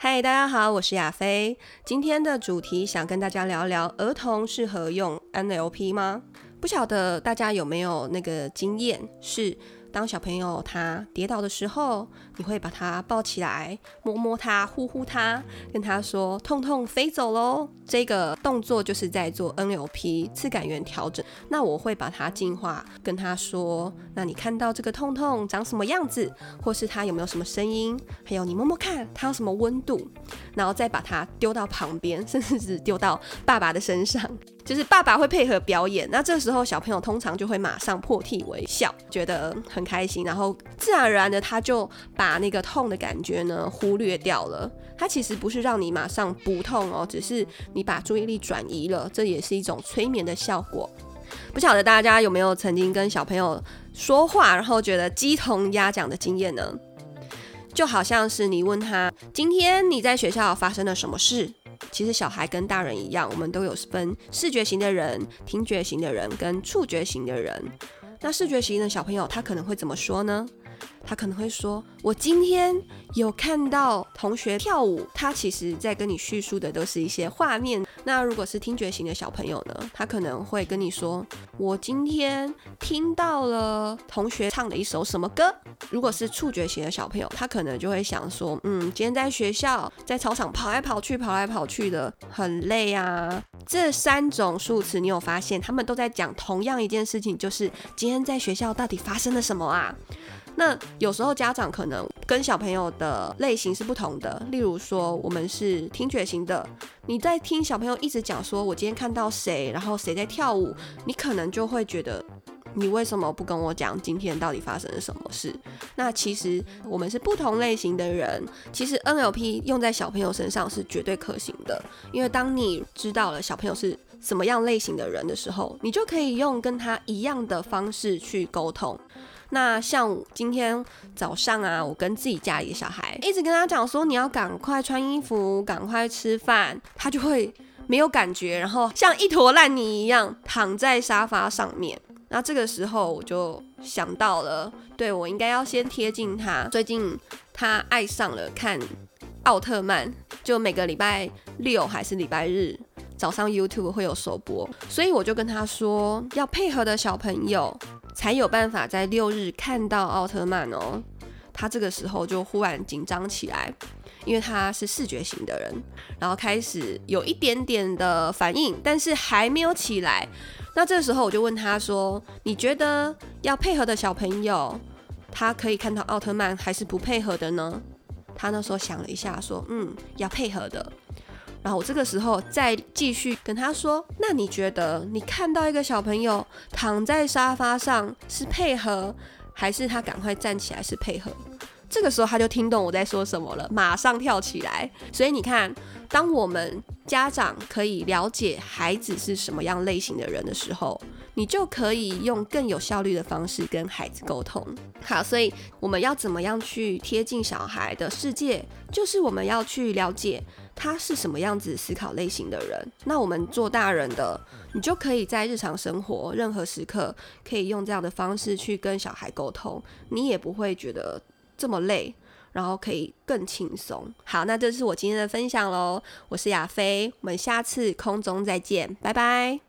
嗨，大家好，我是亚飞。今天的主题想跟大家聊聊儿童适合用 NLP 吗？不晓得大家有没有那个经验是。当小朋友他跌倒的时候，你会把他抱起来，摸摸他，呼呼他，跟他说“痛痛飞走喽”。这个动作就是在做 NLP 次感源调整。那我会把它进化，跟他说：“那你看到这个痛痛长什么样子？或是他有没有什么声音？还有你摸摸看，他有什么温度？然后再把它丢到旁边，甚至是丢到爸爸的身上。”就是爸爸会配合表演，那这时候小朋友通常就会马上破涕为笑，觉得很开心，然后自然而然的他就把那个痛的感觉呢忽略掉了。他其实不是让你马上不痛哦，只是你把注意力转移了，这也是一种催眠的效果。不晓得大家有没有曾经跟小朋友说话，然后觉得鸡同鸭讲的经验呢？就好像是你问他今天你在学校发生了什么事。其实小孩跟大人一样，我们都有分视觉型的人、听觉型的人跟触觉型的人。那视觉型的小朋友，他可能会怎么说呢？他可能会说：“我今天有看到同学跳舞。”他其实在跟你叙述的都是一些画面。那如果是听觉型的小朋友呢？他可能会跟你说：“我今天听到了同学唱的一首什么歌。”如果是触觉型的小朋友，他可能就会想说：“嗯，今天在学校在操场跑来跑去，跑来跑去的，很累啊。”这三种数词，你有发现他们都在讲同样一件事情，就是今天在学校到底发生了什么啊？那有时候家长可能跟小朋友的类型是不同的，例如说我们是听觉型的，你在听小朋友一直讲说我今天看到谁，然后谁在跳舞，你可能就会觉得你为什么不跟我讲今天到底发生了什么事？那其实我们是不同类型的人，其实 NLP 用在小朋友身上是绝对可行的，因为当你知道了小朋友是什么样类型的人的时候，你就可以用跟他一样的方式去沟通。那像今天早上啊，我跟自己家里的小孩一直跟他讲说，你要赶快穿衣服，赶快吃饭，他就会没有感觉，然后像一坨烂泥一样躺在沙发上面。那这个时候我就想到了，对我应该要先贴近他。最近他爱上了看奥特曼，就每个礼拜六还是礼拜日早上 YouTube 会有首播，所以我就跟他说，要配合的小朋友。才有办法在六日看到奥特曼哦。他这个时候就忽然紧张起来，因为他是视觉型的人，然后开始有一点点的反应，但是还没有起来。那这时候我就问他说：“你觉得要配合的小朋友，他可以看到奥特曼，还是不配合的呢？”他那时候想了一下，说：“嗯，要配合的。”然后我这个时候再继续跟他说：“那你觉得你看到一个小朋友躺在沙发上是配合，还是他赶快站起来是配合？”这个时候他就听懂我在说什么了，马上跳起来。所以你看，当我们家长可以了解孩子是什么样类型的人的时候，你就可以用更有效率的方式跟孩子沟通。好，所以我们要怎么样去贴近小孩的世界？就是我们要去了解他是什么样子思考类型的人。那我们做大人的，你就可以在日常生活任何时刻，可以用这样的方式去跟小孩沟通，你也不会觉得。这么累，然后可以更轻松。好，那这是我今天的分享喽。我是亚飞，我们下次空中再见，拜拜。